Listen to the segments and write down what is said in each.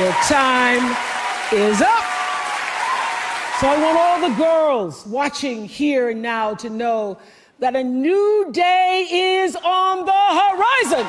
The time is up. So I want all the girls watching here and now to know that a new day is on the horizon.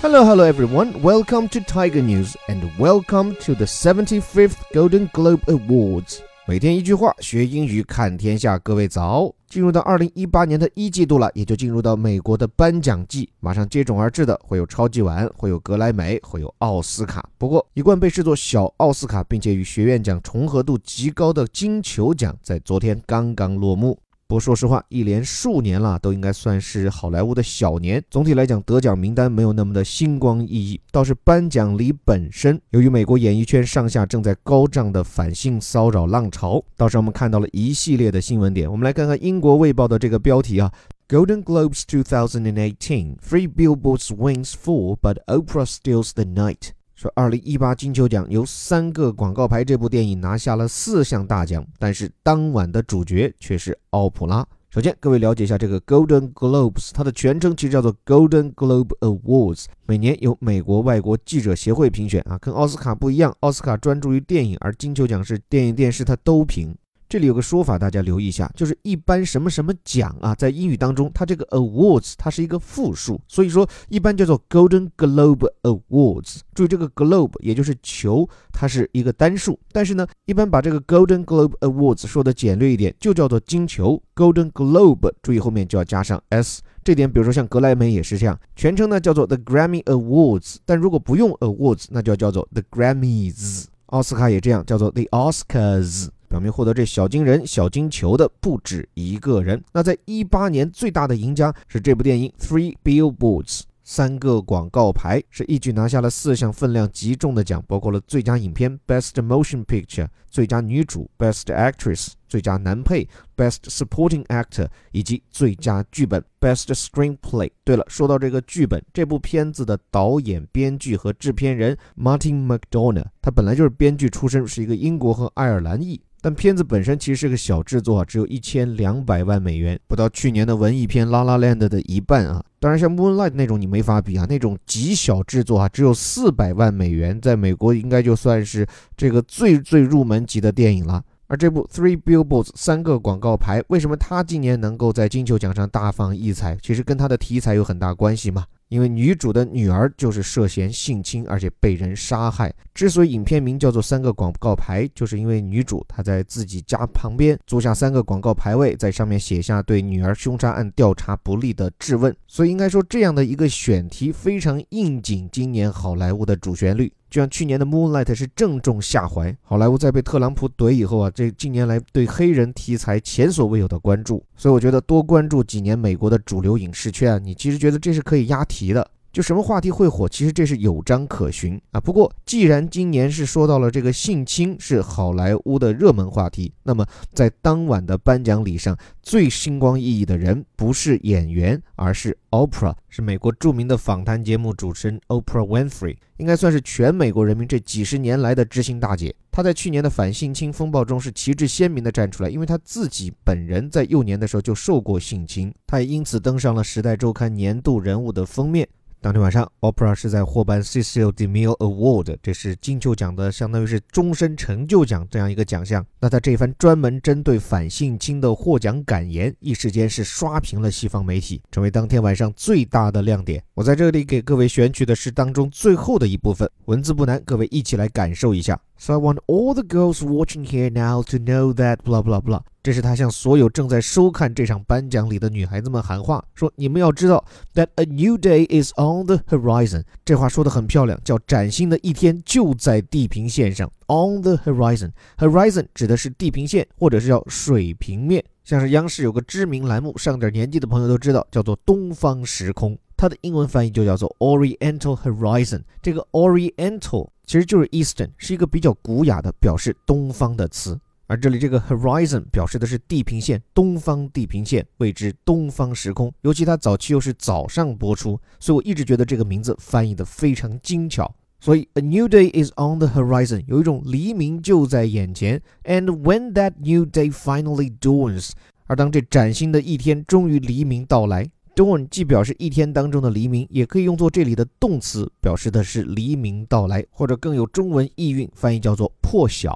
Hello, hello everyone. Welcome to Tiger News and welcome to the 75th Golden Globe Awards. 每天一句话，学英语看天下。各位早！进入到二零一八年的一季度了，也就进入到美国的颁奖季，马上接踵而至的会有超级碗，会有格莱美，会有奥斯卡。不过，一贯被视作小奥斯卡，并且与学院奖重合度极高的金球奖，在昨天刚刚落幕。不过说实话，一连数年了，都应该算是好莱坞的小年。总体来讲，得奖名单没有那么的星光熠熠，倒是颁奖礼本身，由于美国演艺圈上下正在高涨的反性骚扰浪潮，倒是我们看到了一系列的新闻点。我们来看看英国卫报的这个标题啊：Golden Globes 2018, Three Billboards wins four, but Oprah steals the night。说，二零一八金球奖由三个广告牌这部电影拿下了四项大奖，但是当晚的主角却是奥普拉。首先，各位了解一下这个 Golden Globes，它的全称其实叫做 Golden Globe Awards，每年由美国外国记者协会评选啊，跟奥斯卡不一样，奥斯卡专注于电影，而金球奖是电影、电视它都评。这里有个说法，大家留意一下，就是一般什么什么奖啊，在英语当中，它这个 awards 它是一个复数，所以说一般叫做 Golden Globe Awards。注意这个 globe 也就是球，它是一个单数，但是呢，一般把这个 Golden Globe Awards 说的简略一点，就叫做金球 Golden Globe。注意后面就要加上 s，这点比如说像格莱美也是这样，全称呢叫做 The Grammy Awards，但如果不用 awards，那就要叫做 The Grammys。奥斯卡也这样，叫做 The Oscars。表明获得这小金人、小金球的不止一个人。那在一八年最大的赢家是这部电影《Three Billboards》，三个广告牌是一举拿下了四项分量极重的奖，包括了最佳影片 （Best Motion Picture）、最佳女主 （Best Actress）、最佳男配 （Best Supporting Actor） 以及最佳剧本 （Best Screenplay）。对了，说到这个剧本，这部片子的导演、编剧和制片人 Martin McDonagh，他本来就是编剧出身，是一个英国和爱尔兰裔。但片子本身其实是个小制作，只有一千两百万美元，不到去年的文艺片《La La Land》的一半啊。当然，像《Moonlight》那种你没法比啊，那种极小制作啊，只有四百万美元，在美国应该就算是这个最最入门级的电影了。而这部《Three Billboards》三个广告牌，为什么它今年能够在金球奖上大放异彩？其实跟它的题材有很大关系嘛。因为女主的女儿就是涉嫌性侵，而且被人杀害。之所以影片名叫做《三个广告牌》，就是因为女主她在自己家旁边租下三个广告牌位，在上面写下对女儿凶杀案调查不利的质问。所以应该说，这样的一个选题非常应景今年好莱坞的主旋律。就像去年的《Moonlight》是正中下怀，好莱坞在被特朗普怼以后啊，这近年来对黑人题材前所未有的关注，所以我觉得多关注几年美国的主流影视圈，你其实觉得这是可以押题的。就什么话题会火，其实这是有章可循啊。不过既然今年是说到了这个性侵是好莱坞的热门话题，那么在当晚的颁奖礼上，最星光熠熠的人不是演员，而是 Oprah，是美国著名的访谈节目主持人 Oprah Winfrey，应该算是全美国人民这几十年来的知心大姐。她在去年的反性侵风暴中是旗帜鲜明地站出来，因为她自己本人在幼年的时候就受过性侵，她也因此登上了《时代周刊》年度人物的封面。当天晚上，Opera 是在获颁 Cecil DeMille Award，这是金球奖的相当于是终身成就奖这样一个奖项。那他这番专门针对反性侵的获奖感言，一时间是刷屏了西方媒体，成为当天晚上最大的亮点。我在这里给各位选取的是当中最后的一部分，文字不难，各位一起来感受一下。So I want all the girls watching here now to know that blah blah blah。这是他向所有正在收看这场颁奖礼的女孩子们喊话，说你们要知道，that a new day is on the horizon。这话说的很漂亮，叫崭新的一天就在地平线上。On the horizon，horizon 指的是地平线，或者是叫水平面。像是央视有个知名栏目，上点年纪的朋友都知道，叫做《东方时空》，它的英文翻译就叫做 Oriental Horizon。这个 Oriental。其实就是 Eastern，是一个比较古雅的表示东方的词，而这里这个 Horizon 表示的是地平线，东方地平线，谓之东方时空。尤其它早期又是早上播出，所以我一直觉得这个名字翻译的非常精巧。所以，a new day is on the horizon，有一种黎明就在眼前。And when that new day finally dawns，而当这崭新的一天终于黎明到来，dawn 既表示一天当中的黎明，也可以用作这里的动词，表示的是黎明到来，或者更有中文意蕴，翻译叫做破晓。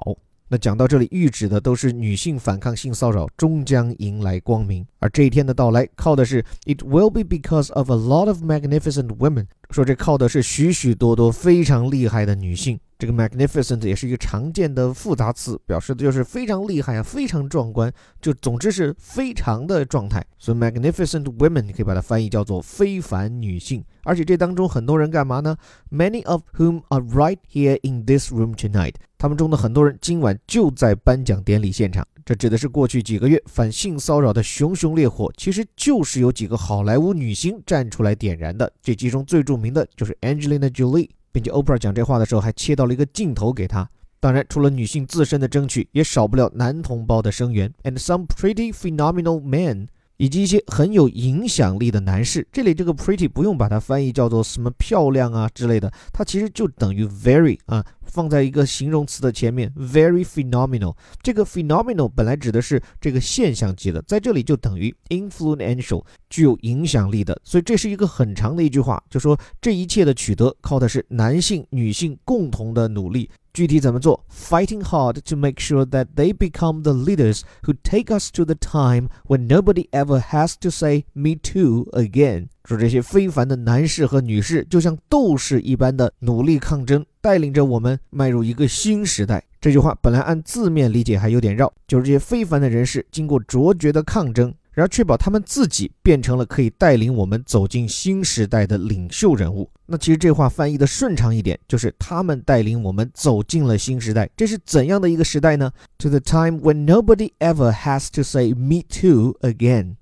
讲到这里，预指的都是女性反抗性骚扰终将迎来光明，而这一天的到来靠的是 It will be because of a lot of magnificent women，说这靠的是许许多多非常厉害的女性。这个 magnificent 也是一个常见的复杂词，表示的就是非常厉害啊，非常壮观，就总之是非常的状态。所以 magnificent women 你可以把它翻译叫做非凡女性。而且这当中很多人干嘛呢？Many of whom are right here in this room tonight。他们中的很多人今晚就在颁奖典礼现场。这指的是过去几个月反性骚扰的熊熊烈火，其实就是有几个好莱坞女星站出来点燃的。这其中最著名的就是 Angelina Jolie。并且 Oprah 讲这话的时候还切到了一个镜头给她。当然，除了女性自身的争取，也少不了男同胞的声援。And some pretty phenomenal men。以及一些很有影响力的男士，这里这个 pretty 不用把它翻译叫做什么漂亮啊之类的，它其实就等于 very 啊，放在一个形容词的前面，very phenomenal。这个 phenomenal 本来指的是这个现象级的，在这里就等于 influential，具有影响力的。所以这是一个很长的一句话，就说这一切的取得靠的是男性、女性共同的努力。具体怎么做？Fighting hard to make sure that they become the leaders who take us to the time when nobody ever has to say "me too" again。说这些非凡的男士和女士，就像斗士一般的努力抗争，带领着我们迈入一个新时代。这句话本来按字面理解还有点绕，就是这些非凡的人士经过卓绝的抗争。然后确保他们自己变成了可以带领我们走进新时代的领袖人物。那其实这话翻译的顺畅一点，就是他们带领我们走进了新时代。这是怎样的一个时代呢？To the time when nobody ever has to say "me too" again。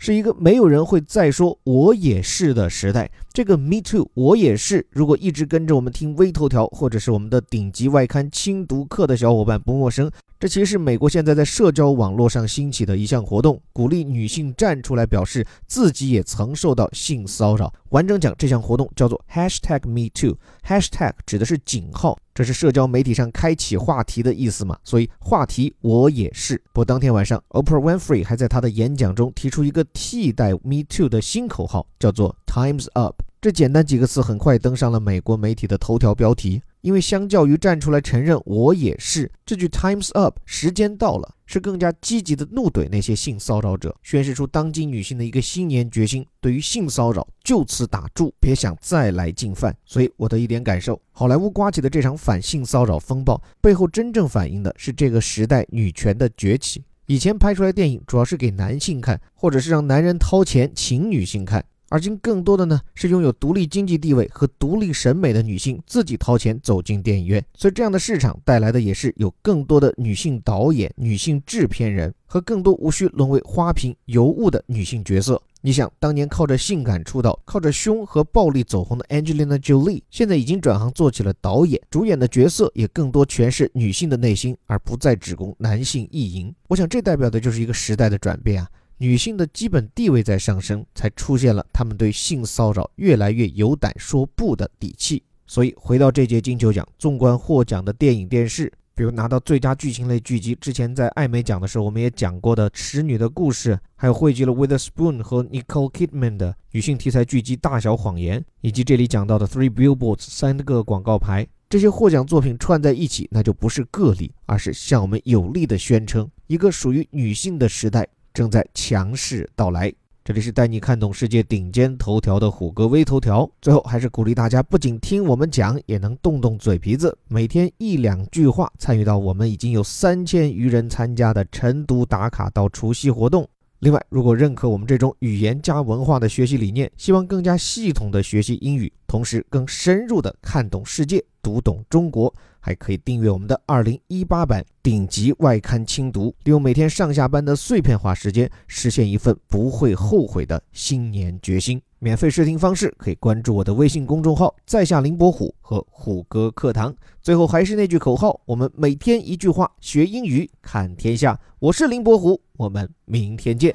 是一个没有人会再说“我也是”的时代。这个 “me too”，我也是。如果一直跟着我们听微头条或者是我们的顶级外刊轻读课的小伙伴不陌生。这其实是美国现在在社交网络上兴起的一项活动，鼓励女性站出来表示自己也曾受到性骚扰。完整讲，这项活动叫做 #hashtag #MeToo。#hashtag 指的是井号，这是社交媒体上开启话题的意思嘛？所以话题我也是。不过当天晚上，Oprah Winfrey 还在她的演讲中提出一个替代 MeToo 的新口号，叫做 Times Up。这简单几个词很快登上了美国媒体的头条标题。因为相较于站出来承认我也是这句 Times Up，时间到了，是更加积极的怒怼那些性骚扰者，宣示出当今女性的一个新年决心：对于性骚扰就此打住，别想再来进犯。所以我的一点感受，好莱坞刮起的这场反性骚扰风暴背后，真正反映的是这个时代女权的崛起。以前拍出来电影主要是给男性看，或者是让男人掏钱请女性看。而今更多的呢是拥有独立经济地位和独立审美的女性自己掏钱走进电影院，所以这样的市场带来的也是有更多的女性导演、女性制片人和更多无需沦为花瓶尤物的女性角色。你想，当年靠着性感出道、靠着胸和暴力走红的 Angelina Jolie，现在已经转行做起了导演，主演的角色也更多诠释女性的内心，而不再只供男性意淫。我想，这代表的就是一个时代的转变啊。女性的基本地位在上升，才出现了她们对性骚扰越来越有胆说不的底气。所以回到这届金球奖，纵观获奖的电影电视，比如拿到最佳剧情类剧集，之前在艾美奖的时候我们也讲过的《使女的故事》，还有汇集了 Witherspoon 和 Nicole Kidman 的女性题材剧集《大小谎言》，以及这里讲到的 Three Billboards 三个广告牌，这些获奖作品串在一起，那就不是个例，而是向我们有力的宣称，一个属于女性的时代。正在强势到来。这里是带你看懂世界顶尖头条的虎哥微头条。最后还是鼓励大家，不仅听我们讲，也能动动嘴皮子，每天一两句话，参与到我们已经有三千余人参加的晨读打卡到除夕活动。另外，如果认可我们这种语言加文化的学习理念，希望更加系统的学习英语，同时更深入的看懂世界，读懂中国。还可以订阅我们的二零一八版顶级外刊轻读，利用每天上下班的碎片化时间，实现一份不会后悔的新年决心。免费试听方式可以关注我的微信公众号在下林伯虎和虎哥课堂。最后还是那句口号我们每天一句话学英语看天下。我是林伯虎我们明天见。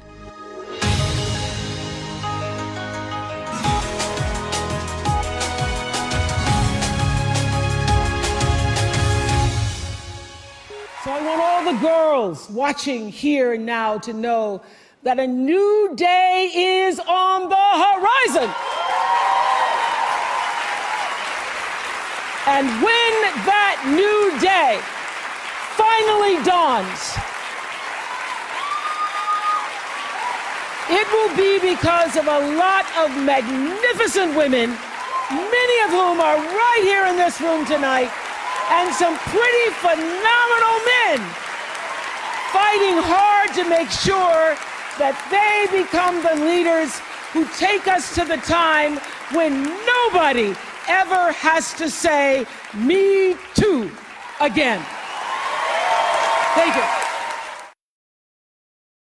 So i want all the girls watching here now to know that a new day is on the horizon. And when that new day finally dawns, it will be because of a lot of magnificent women, many of whom are right here in this room tonight, and some pretty phenomenal men fighting hard to make sure that they become the leaders who take us to the time when nobody ever has to say, Me too, again. Thank you.